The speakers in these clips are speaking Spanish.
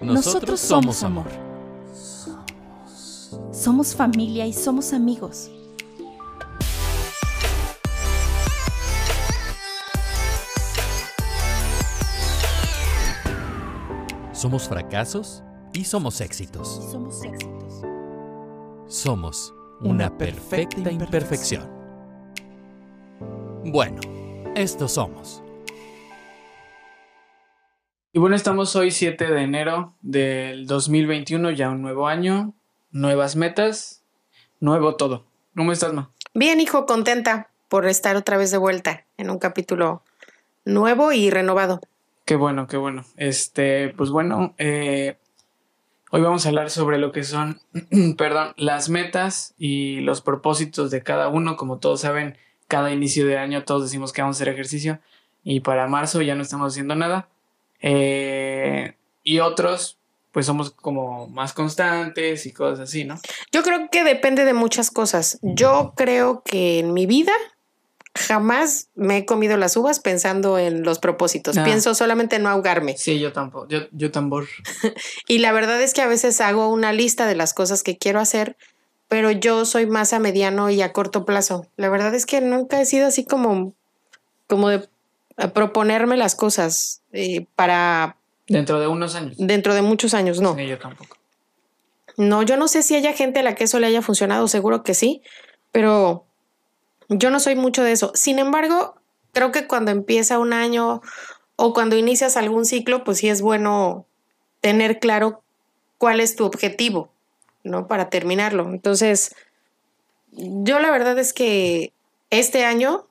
Nosotros somos amor. Somos familia y somos amigos. Somos fracasos y somos éxitos. Somos éxitos. Somos una perfecta imperfección. Bueno, estos somos. Y bueno, estamos hoy 7 de enero del 2021, ya un nuevo año, nuevas metas, nuevo todo. ¿Cómo estás, Ma? Bien, hijo, contenta por estar otra vez de vuelta en un capítulo nuevo y renovado. Qué bueno, qué bueno. Este, pues bueno, eh, hoy vamos a hablar sobre lo que son, perdón, las metas y los propósitos de cada uno. Como todos saben, cada inicio de año todos decimos que vamos a hacer ejercicio y para marzo ya no estamos haciendo nada. Eh, y otros, pues somos como más constantes y cosas así, ¿no? Yo creo que depende de muchas cosas. Yo creo que en mi vida jamás me he comido las uvas pensando en los propósitos. Ah. Pienso solamente en no ahogarme. Sí, yo tampoco, yo, yo tambor. Y la verdad es que a veces hago una lista de las cosas que quiero hacer, pero yo soy más a mediano y a corto plazo. La verdad es que nunca he sido así como, como de proponerme las cosas eh, para Dentro de unos años. dentro de muchos años. No, Sí, yo tampoco. no, yo no sé si haya gente a la que eso le haya funcionado, seguro que sí, pero yo no soy mucho de eso. Sin embargo, creo que cuando empieza un año o cuando inicias algún ciclo, pues sí es bueno tener claro cuál es tu objetivo, ¿no? Para terminarlo. Entonces, yo la verdad es que este año,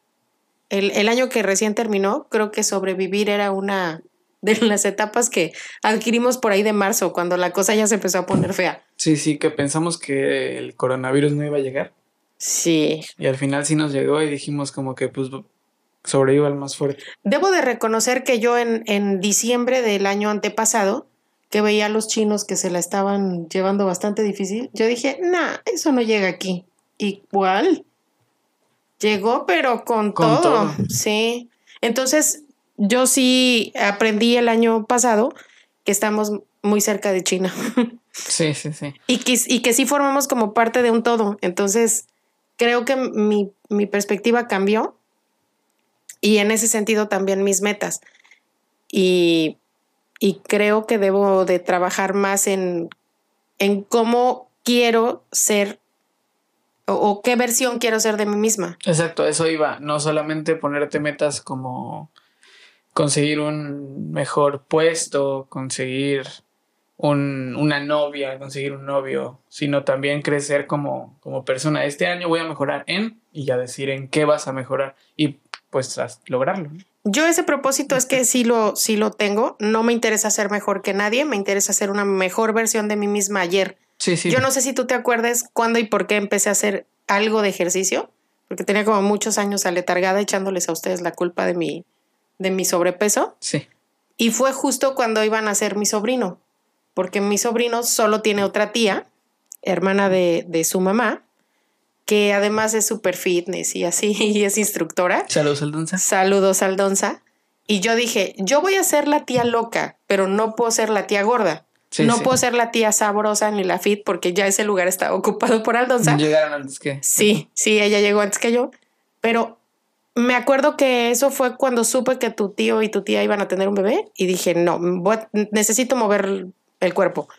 el, el año que recién terminó, creo que sobrevivir era una de las etapas que adquirimos por ahí de marzo, cuando la cosa ya se empezó a poner fea. Sí, sí, que pensamos que el coronavirus no iba a llegar. Sí. Y al final sí nos llegó y dijimos como que pues sobreviva el más fuerte. Debo de reconocer que yo en, en diciembre del año antepasado, que veía a los chinos que se la estaban llevando bastante difícil, yo dije, nah, eso no llega aquí. Igual. Llegó, pero con, Con todo. todo. Sí. Entonces, yo sí aprendí el año pasado que estamos muy cerca de China Sí, sí, sí. y, que, y que sí formamos como parte de un todo. Entonces, creo que mi, mi perspectiva cambió y en ese sentido también mis metas. Y, y creo que debo de trabajar más en, en cómo quiero ser o, qué versión quiero ser de mí misma. Exacto, eso iba. No solamente ponerte metas como conseguir un mejor puesto, conseguir un, una novia, conseguir un novio, sino también crecer como, como persona. Este año voy a mejorar en y ya decir en qué vas a mejorar y pues lograrlo. Yo ese propósito es que sí lo, sí lo tengo. No me interesa ser mejor que nadie, me interesa ser una mejor versión de mí misma ayer. Sí, sí. Yo no sé si tú te acuerdas cuándo y por qué empecé a hacer algo de ejercicio, porque tenía como muchos años aletargada echándoles a ustedes la culpa de mi, de mi sobrepeso. Sí. Y fue justo cuando iban a ser mi sobrino, porque mi sobrino solo tiene otra tía, hermana de, de su mamá, que además es super fitness y así, y es instructora. Saludos, Aldonza. Saludos, Aldonza. Y yo dije, yo voy a ser la tía loca, pero no puedo ser la tía gorda. Sí, no sí. puedo ser la tía sabrosa ni la fit porque ya ese lugar está ocupado por Aldonza. Llegaron antes que. Sí, sí, ella llegó antes que yo, pero me acuerdo que eso fue cuando supe que tu tío y tu tía iban a tener un bebé y dije, no, voy necesito mover el cuerpo.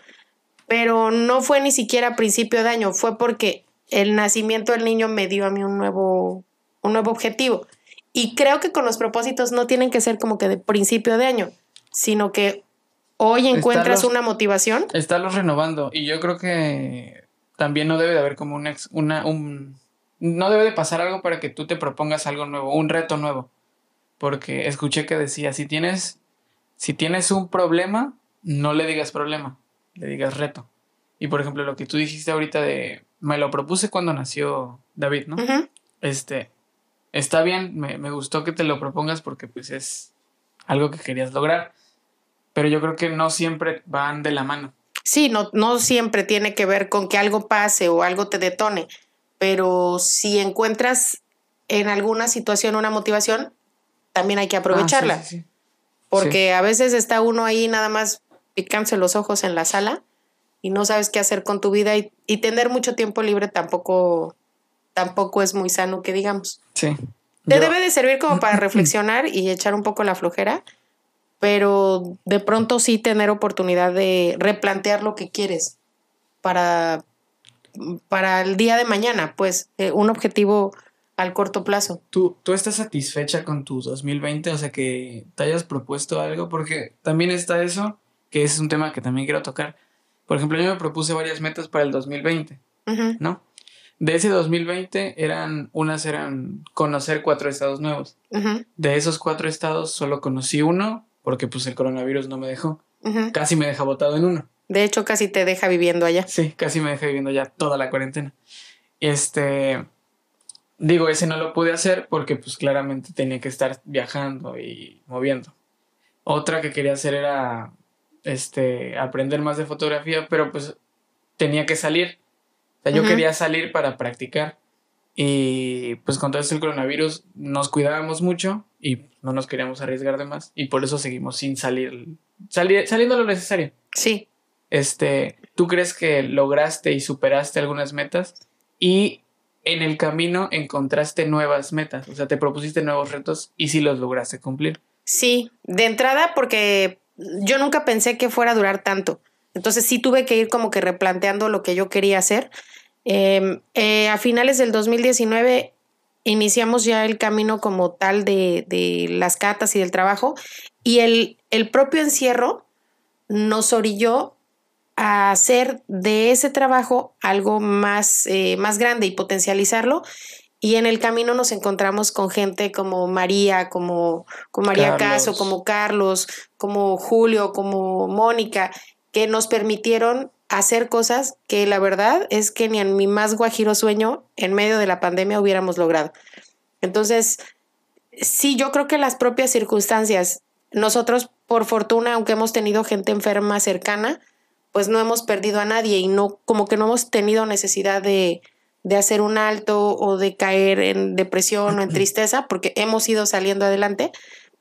Pero no fue ni siquiera a principio de año, fue porque el nacimiento del niño me dio a mí un nuevo, un nuevo objetivo. Y creo que con los propósitos no tienen que ser como que de principio de año, sino que hoy encuentras Estarlos- una motivación. Estarlos renovando. Y yo creo que también no debe de haber como un ex- una, un. No debe de pasar algo para que tú te propongas algo nuevo, un reto nuevo. Porque escuché que decía, si tienes, si tienes un problema, no le digas problema, le digas reto. Y por ejemplo, lo que tú dijiste ahorita de, me lo propuse cuando nació David, ¿no? Este, está bien, me, me gustó que te lo propongas porque pues es algo que querías lograr. Pero yo creo que no siempre van de la mano. Sí, no, no siempre tiene que ver con que algo pase o algo te detone, pero si encuentras en alguna situación una motivación, también hay que Ah, sí, aprovecharla. sí, sí. Porque a veces está uno ahí nada más picándose los ojos en la sala y no sabes qué hacer con tu vida y, y tener mucho tiempo libre tampoco, tampoco es muy sano que digamos. Sí. Te Yo- debe de servir como para reflexionar y echar un poco la flojera, pero de pronto sí tener oportunidad de replantear lo que quieres para, para el día de mañana, pues eh, un objetivo al corto plazo. ¿Tú, ¿Tú estás satisfecha con tu 2020? O sea, que te hayas propuesto algo, porque también está eso, que es un tema que también quiero tocar. Por ejemplo, yo me propuse varias metas para el 2020, Ujú, ¿no? De ese 2020 eran, unas eran conocer cuatro estados nuevos. De esos cuatro estados solo conocí uno, porque pues el coronavirus no me dejó. Casi me deja botado en uno. De hecho, casi te deja viviendo allá. Sí, casi me dejé viviendo ya toda la cuarentena. Este, digo, ese no lo pude hacer porque pues claramente tenía que estar viajando y moviendo. Otra que quería hacer era, este, aprender más de fotografía, pero pues tenía que salir. O sea, yo quería salir para practicar. Y pues con todo esto el coronavirus nos cuidábamos mucho y no nos queríamos arriesgar de más. Y por eso seguimos sin salir, salir saliendo lo necesario. Sí. Este, ¿tú crees que lograste y superaste algunas metas? Y en el camino encontraste nuevas metas, o sea, te propusiste nuevos retos y sí los lograste cumplir. Sí, de entrada porque yo nunca pensé que fuera a durar tanto. Entonces sí tuve que ir como que replanteando lo que yo quería hacer. Eh, eh, a finales del 2019 iniciamos ya el camino como tal de, de las catas y del trabajo y el, el propio encierro nos orilló a hacer de ese trabajo algo más, eh, más grande y potencializarlo. Y en el camino nos encontramos con gente como María, como, como María Carlos. Caso, como Carlos, como Julio, como Mónica, que nos permitieron hacer cosas que la verdad es que ni en mi más guajiro sueño en medio de la pandemia hubiéramos logrado. Entonces, sí, yo creo que las propias circunstancias, nosotros por fortuna, aunque hemos tenido gente enferma cercana, pues no hemos perdido a nadie y no, como que no hemos tenido necesidad de, de hacer un alto o de caer en depresión o en tristeza, porque hemos ido saliendo adelante.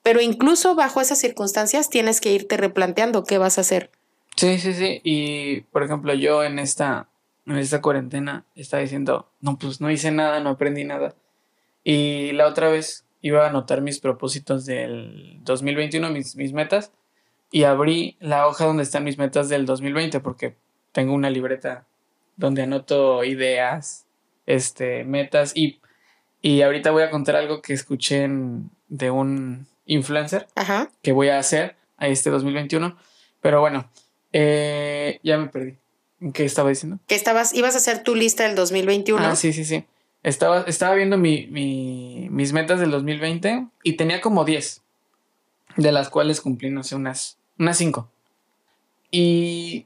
Pero incluso bajo esas circunstancias tienes que irte replanteando qué vas a hacer. Sí, sí, sí. Y por ejemplo, yo en esta, en esta cuarentena estaba diciendo, no, pues no hice nada, no aprendí nada. Y la otra vez iba a anotar mis propósitos del 2021, mis, mis metas, y abrí la hoja donde están mis metas del 2020, porque tengo una libreta donde anoto ideas, este, metas, y, y ahorita voy a contar algo que escuché en- de un influencer Ajá. que voy a hacer a este 2021. Pero bueno, eh, ya me perdí. ¿En ¿Qué estaba diciendo? Que estabas, ibas a hacer tu lista del 2021. Ah, sí, sí, sí. Estaba, estaba viendo mi, mi- mis metas del 2020 y tenía como 10, de las cuales cumplí, no sé, unas, unas 5. Y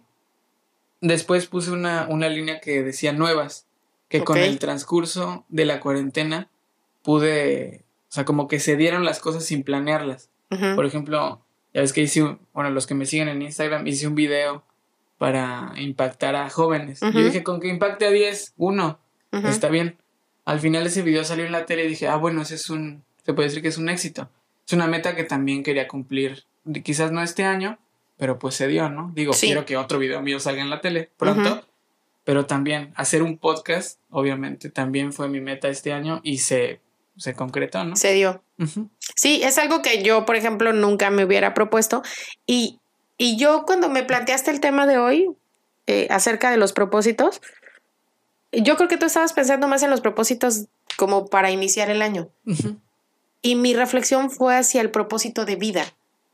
después puse una, una línea que decía nuevas, que con el transcurso de la cuarentena pude, o sea, como que se dieron las cosas sin planearlas. Por ejemplo, ya ves que hice, un- bueno, los que me siguen en Instagram, hice un video para impactar a jóvenes. Ujú. Yo dije, con que impacte a 10, uno, está bien. Al final ese video salió en la tele y dije, ah, bueno, ese es un, se puede decir que es un éxito. Es una meta que también quería cumplir, quizás no este año, pero pues se dio, ¿no? Digo, Sí. quiero que otro video mío salga en la tele pronto. Pero también hacer un podcast, obviamente, también fue mi meta este año y se, se concretó, ¿no? Se dio. Sí, es algo que yo, por ejemplo, nunca me hubiera propuesto. Y, y yo cuando me planteaste el tema de hoy eh, acerca de los propósitos, yo creo que tú estabas pensando más en los propósitos como para iniciar el año. Y mi reflexión fue hacia el propósito de vida,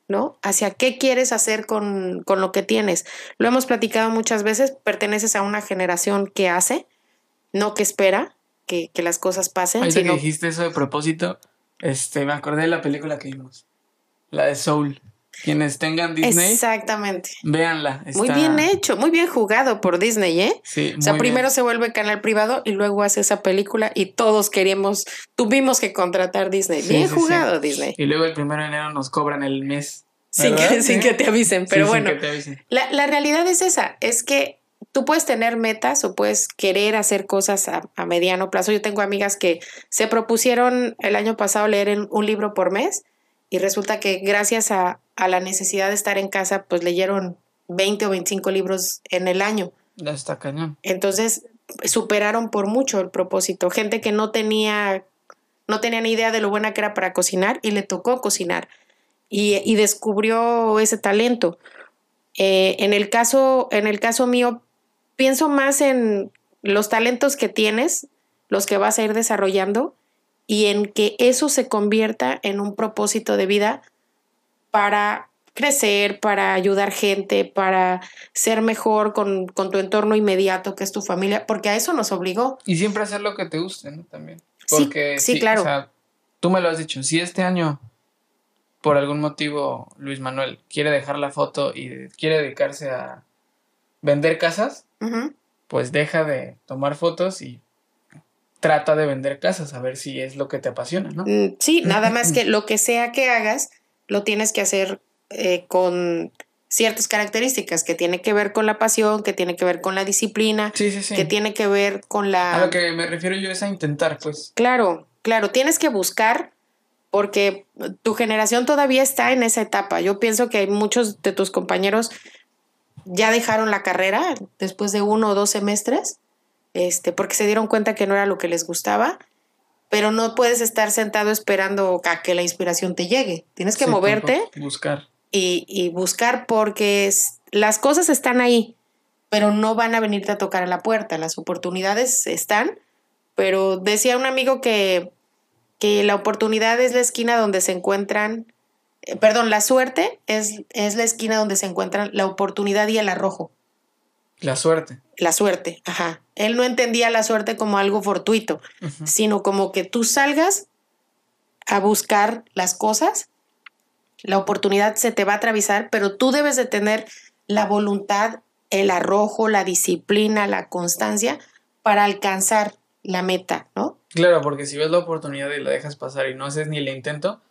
¿no? Hacia qué quieres hacer con, con lo que tienes. Lo hemos platicado muchas veces, perteneces a una generación que hace, no que espera que, que las cosas pasen, Ahorita sino que dijiste eso de propósito, este, me acordé de la película que vimos, la de Soul. Quienes tengan Disney, Exactamente. véanla. Muy bien hecho, muy bien jugado por Disney, ¿eh? Sí, O sea, muy primero bien. se vuelve canal privado y luego hace esa película y todos queríamos, tuvimos que contratar Disney. Sí, bien sí, jugado, sí. Disney. Y luego el primero de enero nos cobran el mes. Sin que, sin que te avisen, pero sin bueno. que te avisen. La, la realidad es esa, es que tú puedes tener metas o puedes querer hacer cosas a, a mediano plazo. Yo tengo amigas que se propusieron el año pasado leer un libro por mes y resulta que gracias a, a la necesidad de estar en casa, pues leyeron 20 o 25 libros en el año. Ya está cañón. Entonces superaron por mucho el propósito. Gente que no tenía, no tenía ni idea de lo buena que era para cocinar y le tocó cocinar y, y descubrió ese talento. Eh, en, el caso, en el caso mío, pienso más en los talentos que tienes, los que vas a ir desarrollando y en que eso se convierta en un propósito de vida para crecer, para ayudar gente, para ser mejor con, con, tu entorno inmediato, que es tu familia, porque a eso nos obligó. Y siempre hacer lo que te guste, ¿no? También. Porque, sí, sí, claro. O sea, tú me lo has dicho, si este año, por algún motivo, Luis Manuel quiere dejar la foto y quiere dedicarse a vender casas, uh -huh. pues deja de tomar fotos y trata de vender casas, a ver si es lo que te apasiona, ¿no? Sí, nada más que lo que sea que hagas, lo tienes que hacer eh, con ciertas características que tiene que ver con la pasión, que tiene que ver con la disciplina, sí, sí, sí. que tiene que ver con la... A lo que me refiero yo es a intentar, pues. Claro, claro, tienes que buscar porque tu generación todavía está en esa etapa. Yo pienso que hay muchos de tus compañeros ya dejaron la carrera después de uno o dos semestres, este, porque se dieron cuenta que no era lo que les gustaba, pero no puedes estar sentado esperando a que la inspiración te llegue. Tienes que Sí, moverte Buscar. y, y buscar porque es- las cosas están ahí, pero no van a venirte a tocar a la puerta. Las oportunidades están, pero decía un amigo que, que la oportunidad es la esquina donde se encuentran, eh, perdón, la suerte es, es la esquina donde se encuentran la oportunidad y el arrojo. La suerte. La suerte, ajá. Él no entendía la suerte como algo fortuito, sino como que tú salgas a buscar las cosas, la oportunidad se te va a atravesar, pero tú debes de tener la voluntad, el arrojo, la disciplina, la constancia para alcanzar la meta, ¿no? Claro, porque si ves la oportunidad y la dejas pasar y no haces ni el intento,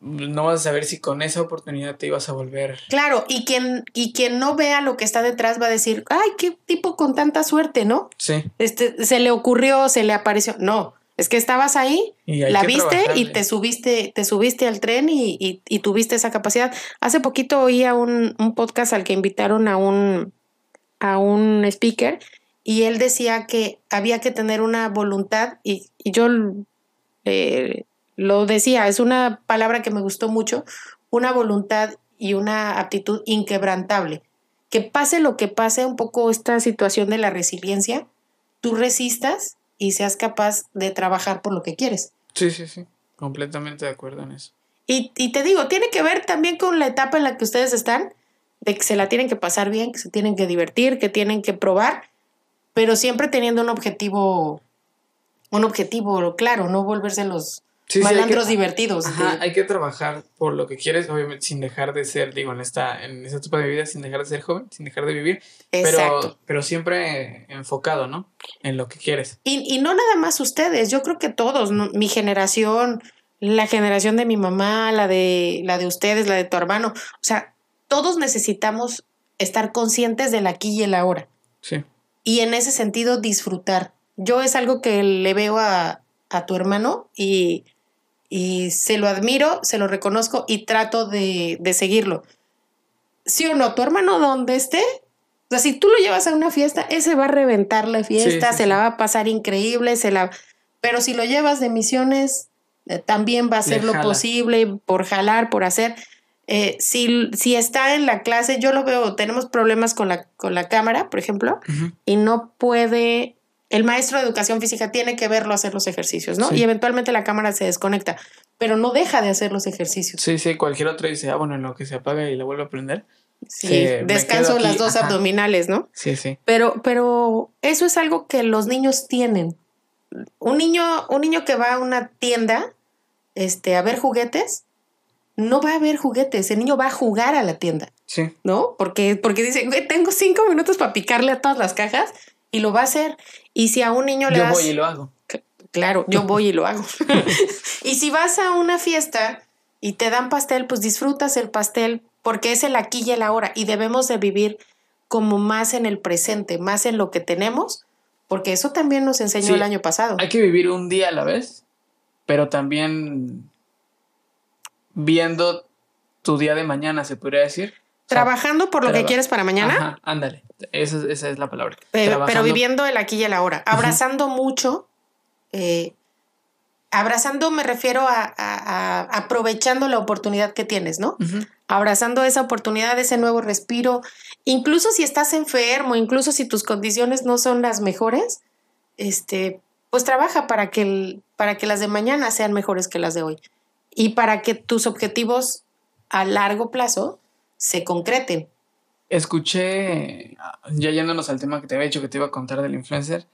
no vas a saber si con esa oportunidad te ibas a volver. Claro, y quien, y quien no vea lo que está detrás va a decir, ay, qué tipo con tanta suerte, ¿no? Sí. Este, se le ocurrió, se le apareció. No, es que estabas ahí, la viste y te subiste, te subiste al tren y, y- y tuviste esa capacidad. Hace poquito oía un, un podcast al que invitaron a un, a un speaker y él decía que había que tener una voluntad y, y yo eh, lo decía, es una palabra que me gustó mucho, una voluntad y una aptitud inquebrantable. Que pase lo que pase, un poco esta situación de la resiliencia, tú resistas y seas capaz de trabajar por lo que quieres. Sí, sí, sí. Completamente de acuerdo en eso. Y, y te digo, tiene que ver también con la etapa en la que ustedes están, de que se la tienen que pasar bien, que se tienen que divertir, que tienen que probar, pero siempre teniendo un objetivo, un objetivo claro, no volverse los Sí, que- divertidos. Ajá, de- hay que trabajar por lo que quieres, obviamente sin dejar de ser, digo, en esta, en esta etapa de vida, sin dejar de ser joven, sin dejar de vivir, Exacto. pero, pero siempre enfocado, ¿no? En lo que quieres. Y, y no nada más ustedes, yo creo que todos, ¿no? mi generación, la generación de mi mamá, la de, la de ustedes, la de tu hermano, o sea, todos necesitamos estar conscientes del aquí y el ahora. Sí. y en ese sentido disfrutar. Yo es algo que le veo a, a tu hermano y, y se lo admiro, se lo reconozco y trato de, de seguirlo. ¿Sí o no? Tu hermano donde esté, o sea, si tú lo llevas a una fiesta, ese va a reventar la fiesta, Sí, se sí. la va a pasar increíble, se la... Pero si lo llevas de misiones, eh, también va a hacer Le lo jala. posible por jalar, por hacer. Eh, si, si está en la clase, yo lo veo, tenemos problemas con la, con la cámara, por ejemplo, y no puede, el maestro de educación física tiene que verlo hacer los ejercicios, ¿no? Sí. Y eventualmente la cámara se desconecta, pero no deja de hacer los ejercicios. Sí, sí, cualquier otro dice, ah, bueno, en lo que se apaga y la vuelve a prender. Sí, descanso las dos ajá. abdominales, ¿no? Sí, sí. Pero, pero eso es algo que los niños tienen. Un niño, un niño que va a una tienda este, a ver juguetes, no va a ver juguetes, el niño va a jugar a la tienda. Sí. ¿no? Porque, porque dice, güey, tengo cinco minutos para picarle a todas las cajas y lo va a hacer. Y si a un niño le Yo das, voy y lo hago. claro, yo voy y lo hago. y si vas a una fiesta y te dan pastel, pues disfrutas el pastel porque es el aquí y el ahora y debemos de vivir como más en el presente, más en lo que tenemos, porque eso también nos enseñó Sí. el año pasado. Hay que vivir un día a la vez, pero también viendo tu día de mañana, se podría decir. Trabajando por lo que quieres para mañana, Ajá, ándale. Esa, es- esa es la palabra. Pero, pero viviendo el aquí y el ahora, abrazando mucho, eh, abrazando me refiero a, a- a aprovechando la oportunidad que tienes, ¿no? Abrazando esa oportunidad, ese nuevo respiro, incluso si estás enfermo, incluso si tus condiciones no son las mejores, este, pues trabaja para que, el- para que las de mañana sean mejores que las de hoy. Y para que tus objetivos a largo plazo se concreten. Escuché, ya yéndonos al tema que te había dicho que te iba a contar del influencer,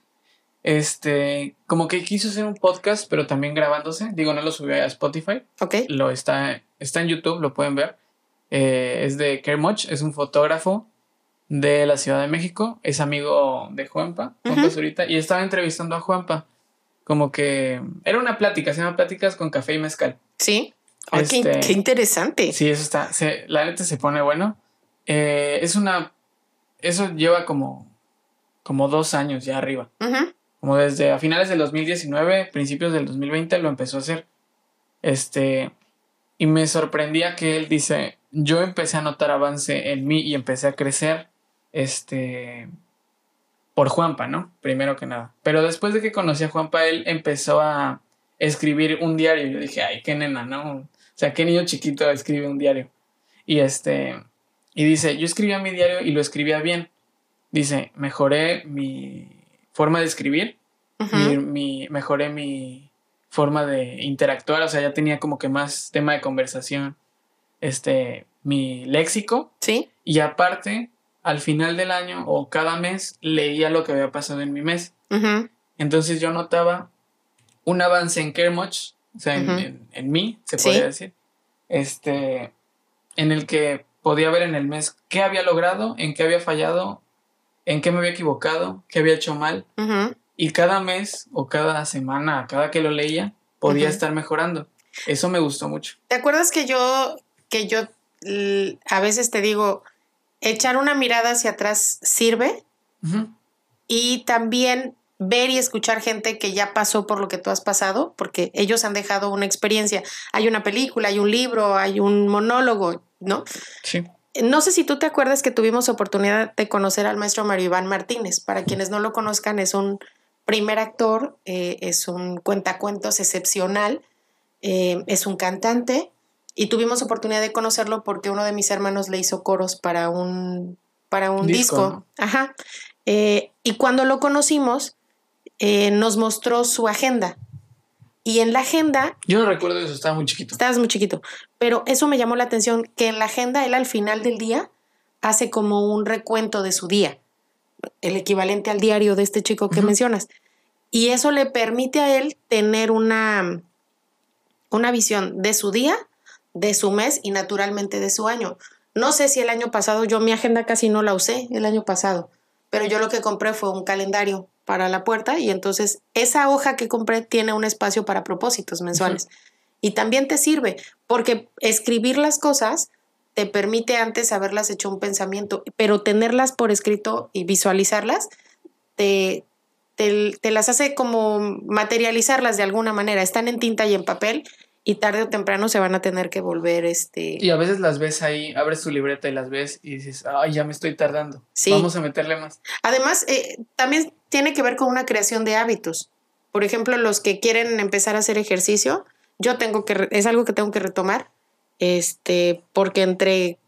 este, como que quiso hacer un podcast, pero también grabándose. Digo, no lo subió a Spotify, ¿Ok? lo está, está en YouTube, lo pueden ver. Eh, es de Kermoch, es un fotógrafo de la Ciudad de México, es amigo de Juanpa, Juanpa Ujú. Zurita, y estaba entrevistando a Juanpa. Como que era una plática, se llama Pláticas con Café y Mezcal. Sí. Ay, qué, Este, qué interesante. Sí, eso está. se- la neta se pone bueno. Eh, es una. Eso lleva como. Como dos años ya arriba. Como desde a finales del 2019, principios del 2020 lo empezó a hacer. Este. Y me sorprendía que él dice. Yo empecé a notar avance en mí y empecé a crecer. Este. Por Juanpa, ¿no? Primero que nada. Pero después de que conocí a Juanpa, él empezó a escribir un diario. Yo dije, ay, qué nena, ¿no? O sea, qué niño chiquito escribe un diario. Y este. Y dice, yo escribía mi diario y lo escribía bien. Dice, mejoré mi forma de escribir, mi, mi- mejoré mi forma de interactuar, o sea, ya tenía como que más tema de conversación, este, mi léxico, Sí. y aparte, al final del año o cada mes, leía lo que había pasado en mi mes. Entonces yo notaba un avance en Kermoch, o sea, en, en- en mí, se Sí. podría decir, este, en el que podía ver en el mes qué había logrado, en qué había fallado, en qué me había equivocado, qué había hecho mal, y cada mes o cada semana, cada que lo leía, podía estar mejorando. Eso me gustó mucho. ¿Te acuerdas que yo, que yo a veces te digo, echar una mirada hacia atrás sirve y también ver y escuchar gente que ya pasó por lo que tú has pasado, porque ellos han dejado una experiencia. Hay una película, hay un libro, hay un monólogo, ¿no? Sí. No sé si tú te acuerdas que tuvimos oportunidad de conocer al maestro Mario Iván Martínez. Para quienes no lo conozcan, es un primer actor, eh, es un cuentacuentos excepcional, eh, es un cantante y tuvimos oportunidad de conocerlo porque uno de mis hermanos le hizo coros para un, para un Disco. Ajá. Eh, y cuando lo conocimos, eh, nos mostró su agenda. Y en la agenda Yo no recuerdo eso, estaba muy chiquito. Estabas muy chiquito. Pero eso me llamó la atención, que en la agenda él al final del día hace como un recuento de su día, el equivalente al diario de este chico que mencionas. Y eso le permite a él tener una, una visión de su día, de su mes y naturalmente de su año. No sé si el año pasado, yo mi agenda casi no la usé el año pasado, pero yo lo que compré fue un calendario para la puerta y entonces esa hoja que compré tiene un espacio para propósitos mensuales. Y también te sirve, porque escribir las cosas te permite antes haberlas hecho un pensamiento, pero tenerlas por escrito y visualizarlas te, te, te las hace como materializarlas de alguna manera. Están en tinta y en papel y tarde o temprano se van a tener que volver este... Y a veces las ves ahí, abres tu libreta y las ves y dices, ay, ya me estoy tardando. Sí. Vamos a meterle más. Además, eh, también tiene que ver con una creación de hábitos. Por ejemplo, los que quieren empezar a hacer ejercicio, yo tengo que, es algo que tengo que retomar, este, porque entre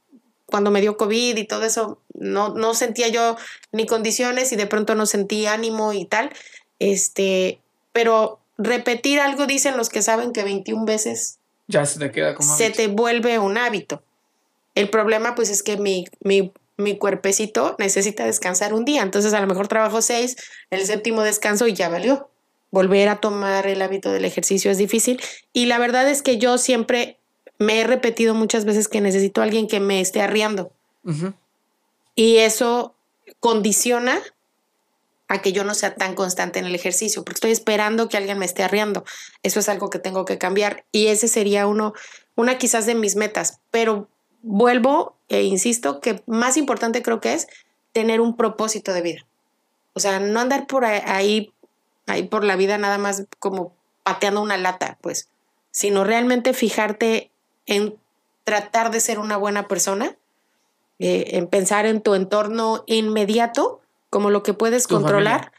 cuando me dio COVID y todo eso, no, no sentía yo ni condiciones y de pronto no sentí ánimo y tal, este, pero repetir algo, dicen los que saben que 21 veces Ya se te queda como. se hábito. te vuelve un hábito. El problema, pues, es que mi, mi, mi cuerpecito necesita descansar un día. Entonces, a lo mejor trabajo seis, el séptimo descanso y ya valió. Volver a tomar el hábito del ejercicio es difícil. Y la verdad es que yo siempre me he repetido muchas veces que necesito a alguien que me esté arriando. Y eso condiciona que yo no sea tan constante en el ejercicio, porque estoy esperando que alguien me esté arriando. Eso es algo que tengo que cambiar y ese sería uno, una quizás de mis metas, pero vuelvo e insisto que más importante creo que es tener un propósito de vida. O sea, no andar por ahí, ahí por la vida nada más como pateando una lata, pues, sino realmente fijarte en tratar de ser una buena persona, eh, en pensar en tu entorno inmediato, como lo que puedes controlar.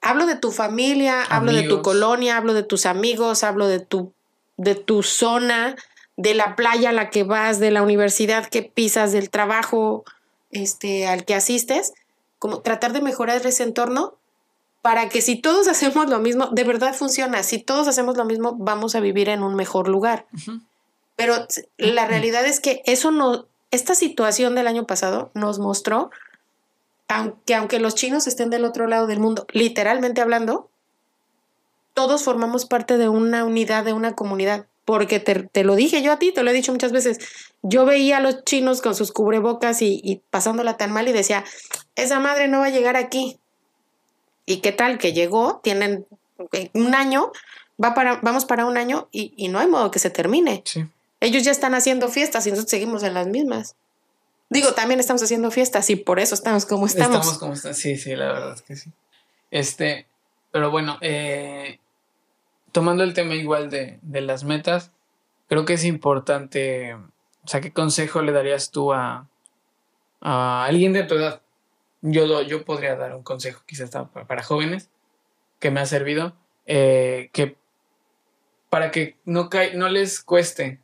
Hablo de tu familia, hablo de tu colonia, hablo de tus amigos, hablo de tu, de tu zona, de la playa a la que vas, de la universidad que pisas, del trabajo este, al que asistes, como tratar de mejorar ese entorno para que si todos hacemos lo mismo, de verdad funciona, si todos hacemos lo mismo, vamos a vivir en un mejor lugar. Pero la realidad es que eso no, esta situación del año pasado nos mostró aunque, aunque los chinos estén del otro lado del mundo, literalmente hablando, todos formamos parte de una unidad, de una comunidad. Porque te, lo dije yo a ti, te lo he dicho muchas veces. Yo veía a los chinos con sus cubrebocas y, y pasándola tan mal y decía, esa madre no va a llegar aquí. ¿Y qué tal que llegó? Tienen un año, va para, vamos para un año y, y no hay modo que se termine. Sí. Ellos ya están haciendo fiestas y nosotros seguimos en las mismas. Digo, también estamos haciendo fiestas y por eso estamos como estamos. Estamos como estamos, sí, sí, la verdad es que sí. Este, pero bueno, eh, tomando el tema igual de, de las metas, creo que es importante, o sea, ¿qué consejo le darías tú a, a alguien de tu edad? Yo, yo podría dar un consejo quizás para, jóvenes que me ha servido, eh, que para que no, no les cueste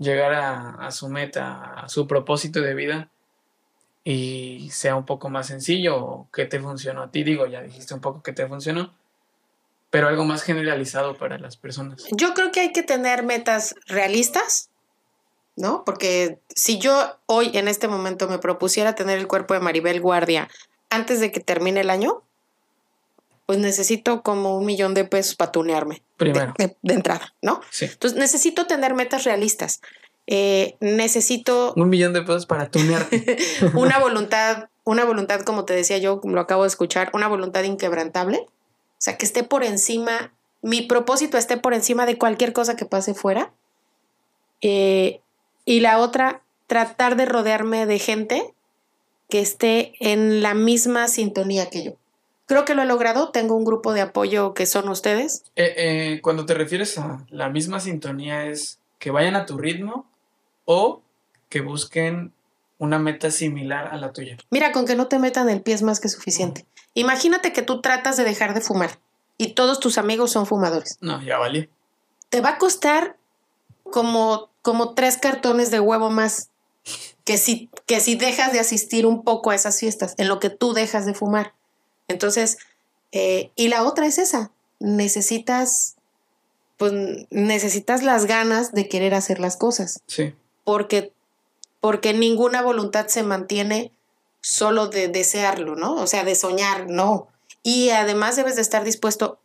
llegar a, su meta, a su propósito de vida y sea un poco más sencillo que te funcionó a ti. Digo, ya dijiste un poco que te funcionó, pero algo más generalizado para las personas. Yo creo que hay que tener metas realistas, ¿no? Porque si yo hoy en este momento me propusiera tener el cuerpo de Maribel Guardia antes de que termine el año, pues necesito como un millón de pesos para tunearme. Primero. De, entrada, ¿no? Sí. Entonces necesito tener metas realistas. Eh, necesito. Un millón de pesos para tunear. una voluntad, una voluntad, como te decía yo, como lo acabo de escuchar, una voluntad inquebrantable. O sea, que esté por encima, mi propósito esté por encima de cualquier cosa que pase fuera. Eh, y la otra, tratar de rodearme de gente que esté en la misma sintonía que yo. Creo que lo he logrado. Tengo un grupo de apoyo que son ustedes. Eh, eh, cuando te refieres a la misma sintonía, es que vayan a tu ritmo o que busquen una meta similar a la tuya. Mira, con que no te metan el pie es más que suficiente. Imagínate que tú tratas de dejar de fumar y todos tus amigos son fumadores. No, ya vale. Te va a costar como, como tres cartones de huevo más que si, que si dejas de asistir un poco a esas fiestas, en lo que tú dejas de fumar. Entonces, eh, y la otra es esa, necesitas, pues necesitas las ganas de querer hacer las cosas. Sí. Porque, porque ninguna voluntad se mantiene solo de desearlo, ¿no? O sea, de soñar, no. Y además debes de estar dispuesto,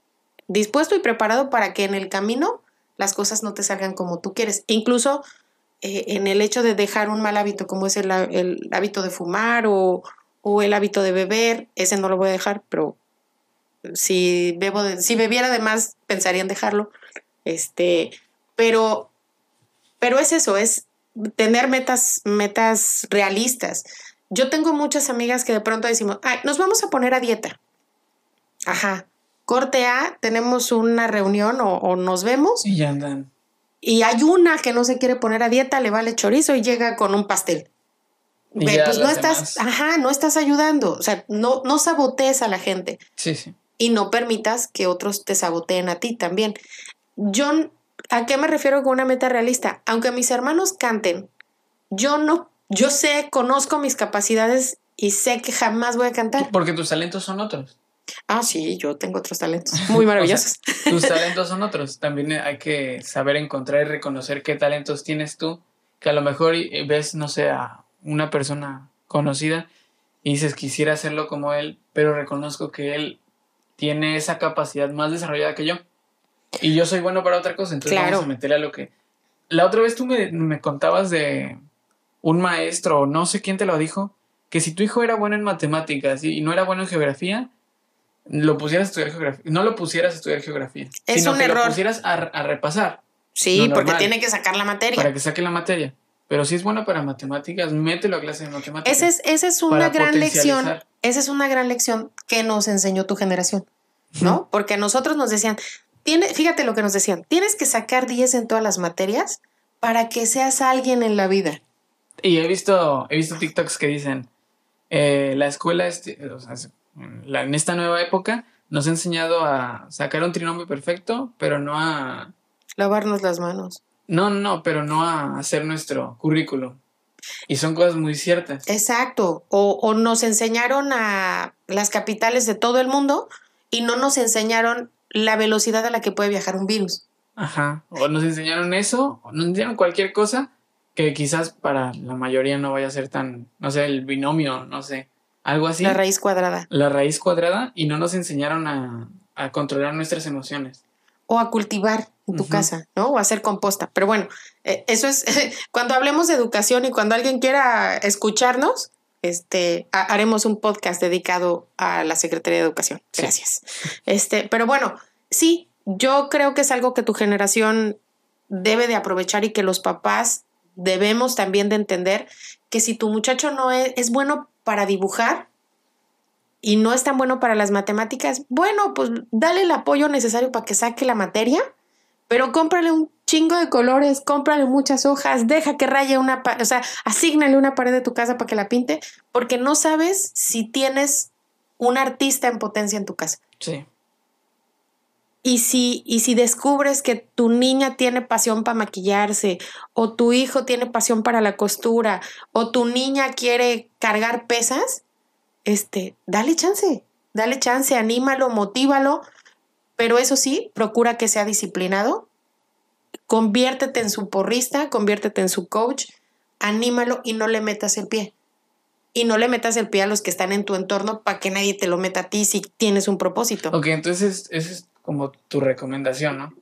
dispuesto y preparado para que en el camino las cosas no te salgan como tú quieres. incluso eh, en el hecho de dejar un mal hábito como es el, el hábito de fumar o, o el hábito de beber, ese no lo voy a dejar, pero si bebo si bebiera además pensaría en dejarlo. Este, pero pero es eso, es tener metas metas realistas. Yo tengo muchas amigas que de pronto decimos, "Ay, nos vamos a poner a dieta." Ajá. Corte A, tenemos una reunión o, o nos vemos. Y ya andan. Y hay una que no se quiere poner a dieta, le vale chorizo y llega con un pastel pues no estás, ajá, no estás ayudando. O sea, no, no sabotees a la gente. Sí, sí. Y no permitas que otros te saboteen a ti también. Yo, ¿a qué me refiero con una meta realista? Aunque mis hermanos canten, yo no, yo sé, conozco mis capacidades y sé que jamás voy a cantar. Porque tus talentos son otros. Ah, sí, yo tengo otros talentos muy maravillosos. tus talentos son otros. También hay que saber encontrar y reconocer qué talentos tienes tú, que a lo mejor ves, no sé, a una persona conocida y dices quisiera hacerlo como él, pero reconozco que él tiene esa capacidad más desarrollada que yo. Y yo soy bueno para otra cosa, entonces vamos a meterle a lo que... La otra vez tú me, contabas de un maestro, o no sé quién te lo dijo, que si tu hijo era bueno en matemáticas y no era bueno en geografía, lo pusieras a estudiar geografía. No lo pusieras a estudiar geografía. Es sino un que error. lo pusieras a, repasar. Sí, porque tiene que sacar la materia. Para que saque la materia. Pero si es bueno para matemáticas, mételo a clase de matemáticas. Esa es, esa es una gran lección. Esa es una gran lección que nos enseñó tu generación, ¿no? Porque a nosotros nos decían, tiene, fíjate lo que nos decían, tienes que sacar 10 en todas las materias para que seas alguien en la vida. Y he visto, he visto TikToks que dicen, eh, la escuela, este, o sea, es- la- en esta nueva época, nos ha enseñado a sacar un trinomio perfecto, pero no a... Lavarnos las manos. No, no, pero no a hacer nuestro currículum. Y son cosas muy ciertas. Exacto. O, o nos enseñaron a las capitales de todo el mundo y no nos enseñaron la velocidad a la que puede viajar un virus. Ajá. O nos enseñaron eso, o nos enseñaron cualquier cosa que quizás para la mayoría no vaya a ser tan, no sé, el binomio, no sé, algo así. La raíz cuadrada. La raíz cuadrada y no nos enseñaron a, a controlar nuestras emociones. o a cultivar en tu casa, ¿no? O hacer composta. Pero bueno, eh, eso es, cuando hablemos de educación y cuando alguien quiera escucharnos, este, ha- haremos un podcast dedicado a la Secretaría de Educación. Sí. Gracias. Este, pero bueno, sí, yo creo que es algo que tu generación debe de aprovechar y que los papás debemos también de entender que si tu muchacho no es, es bueno para dibujar, y no es tan bueno para las matemáticas, bueno, pues dale el apoyo necesario para que saque la materia, pero cómprale un chingo de colores, cómprale muchas hojas, deja que raye una, o sea, asígnale una pared de tu casa para que la pinte, porque no sabes si tienes un artista en potencia en tu casa. Sí. Y si, y si descubres que tu niña tiene pasión para maquillarse, o tu hijo tiene pasión para la costura, o tu niña quiere cargar pesas, este, dale chance, dale chance, anímalo, motívalo, pero eso sí, procura que sea disciplinado, conviértete en su porrista, conviértete en su coach, anímalo y no le metas el pie. Y no le metas el pie a los que están en tu entorno para que nadie te lo meta a ti si tienes un propósito. Ok, entonces esa es como tu recomendación, ¿no?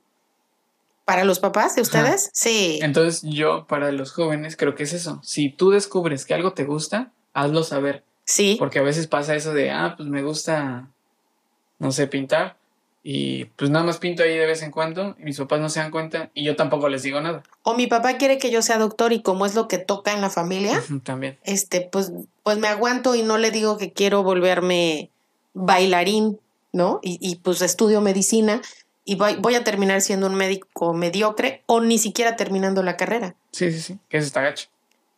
¿Para los papás de Ajá. ustedes? Sí. Entonces yo para los jóvenes creo que es eso. Si tú descubres que algo te gusta, hazlo saber. Sí. Porque a veces pasa eso de, ah, pues me gusta, no sé, pintar. Y pues nada más pinto ahí de vez en cuando y mis papás no se dan cuenta y yo tampoco les digo nada. O mi papá quiere que yo sea doctor y como es lo que toca en la familia, También. este, pues, pues me aguanto y no le digo que quiero volverme bailarín, ¿no? Y, y, pues estudio medicina y voy, voy a terminar siendo un médico mediocre o ni siquiera terminando la carrera. Sí, sí, sí. Que eso está gacho.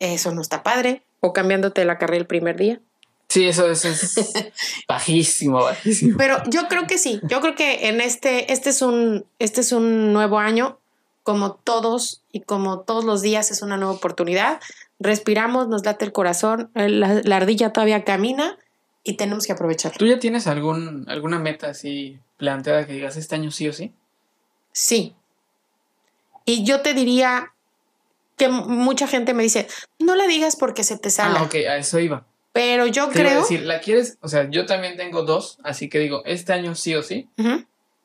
Eso no está padre. O cambiándote la carrera el primer día. Sí, eso, eso es bajísimo, bajísimo. Pero yo creo que sí, yo creo que en este, este es un, este es un nuevo año, como todos y como todos los días es una nueva oportunidad. Respiramos, nos late el corazón, eh, la, la ardilla todavía camina y tenemos que aprovecharlo. ¿Tú ya tienes algún, alguna meta así planteada que digas este año sí o sí? Sí. Y yo te diría que mucha gente me dice, no la digas porque se te sale. Ah, ok, a eso iba. Pero yo Te iba a creo... decir, ¿la quieres? O sea, yo también tengo dos, así que digo, este año sí o sí.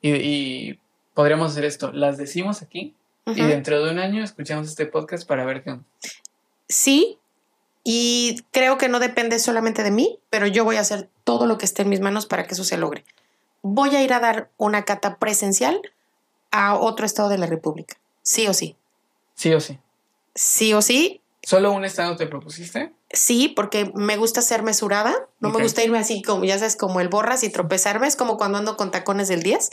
Y, y podríamos hacer esto. Las decimos aquí y dentro de un año escuchamos este podcast para ver qué onda. Sí, y creo que no depende solamente de mí, pero yo voy a hacer todo lo que esté en mis manos para que eso se logre. Voy a ir a dar una cata presencial a otro estado de la República. Sí o sí. Sí o sí. Sí o sí. ¿Solo un estado te propusiste? Sí, porque me gusta ser mesurada. No Ok. me gusta irme así como, ya sabes, como el borras y tropezarme. Es como cuando ando con tacones del 10.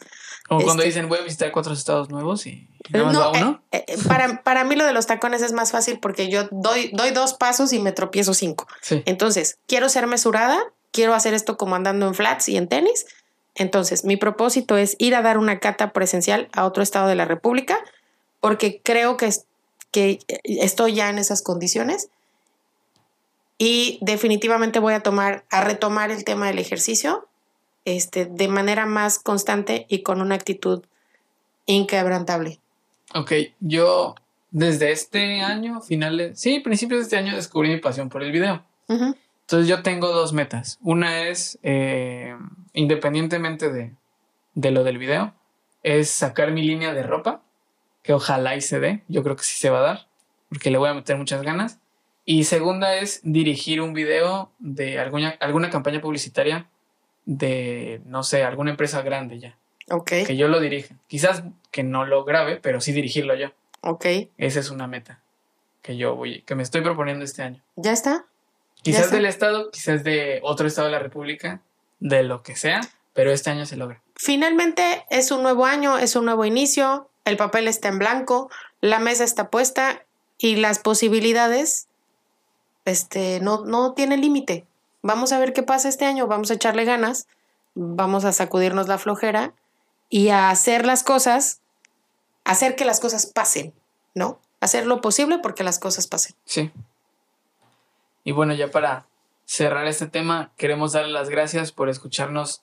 Como cuando Este- dicen voy a visitar cuatro estados nuevos y nada más va No, uno. eh, eh, para, para mí lo de los tacones es más fácil porque yo doy, doy dos pasos y me tropiezo cinco. Sí. Entonces, quiero ser mesurada, quiero hacer esto como andando en flats y en tenis. Entonces, mi propósito es ir a dar una cata presencial a otro estado de la República porque creo que, que estoy ya en esas condiciones y definitivamente voy a tomar a retomar el tema del ejercicio este de manera más constante y con una actitud inquebrantable. Ok, yo desde este año, finales, sí, principios de este año descubrí mi pasión por el video. Entonces yo tengo dos metas. Una es, eh, independientemente de, de lo del video, es sacar mi línea de ropa, que ojalá y se dé. Yo creo que sí se va a dar, porque le voy a meter muchas ganas. Y segunda es dirigir un video de alguna, alguna campaña publicitaria de, no sé, alguna empresa grande ya. Ok, Que yo lo dirija. Quizás que no lo grabe, pero sí dirigirlo yo. ok. Esa es una meta. que yo voy, que me estoy proponiendo este año. ¿Ya está? Quizás está. del estado, quizás de otro estado de la República, de lo que sea, pero este año se logra. Finalmente es un nuevo año, es un nuevo inicio, el papel está en blanco, la mesa está puesta y las posibilidades este, no, no tienen límite. Vamos a ver qué pasa este año, vamos a echarle ganas, vamos a sacudirnos la flojera y a hacer las cosas, hacer que las cosas pasen, ¿no? Hacer lo posible porque las cosas pasen. Sí. Y bueno, ya para cerrar este tema, queremos darle las gracias por escucharnos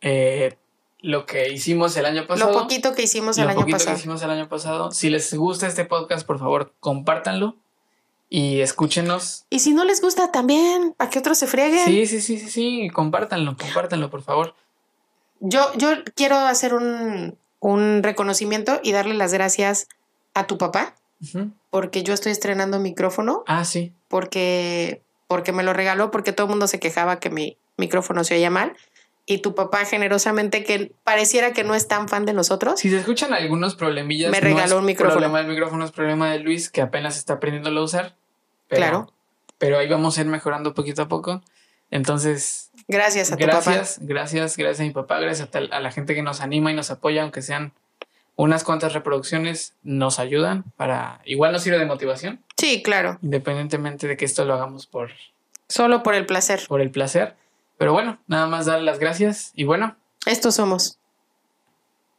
eh, lo que hicimos el año pasado. Lo poquito que hicimos el lo año poquito pasado. que hicimos el año pasado. Si les gusta este podcast, por favor, compártanlo y escúchenos. Y si no les gusta también, para que otros se frieguen. Sí, sí, sí, sí, sí, compártanlo, compártanlo, por favor. Yo, yo quiero hacer un, un reconocimiento y darle las gracias a tu papá, porque yo estoy estrenando micrófono, Ah, sí. porque, porque me lo regaló, porque todo el mundo se quejaba que mi micrófono se oía mal. Y tu papá generosamente, que pareciera que no es tan fan de nosotros, Si se escuchan algunos problemillas, Me regaló es un micrófono. Problema del micrófono es problema de Luis, que apenas está aprendiéndolo a usar. Pero, Claro. Pero ahí vamos a ir mejorando poquito a poco. Entonces, gracias a tu gracias, gracias, gracias a mi papá, gracias a, tal- a la gente que nos anima y nos apoya, aunque sean unas cuantas reproducciones, nos ayudan para. Igual nos sirve de motivación, papá. Sí, claro, independientemente de que esto lo hagamos por, solo por el placer. por el placer. Pero bueno, nada más dar las gracias y bueno, Estos somos.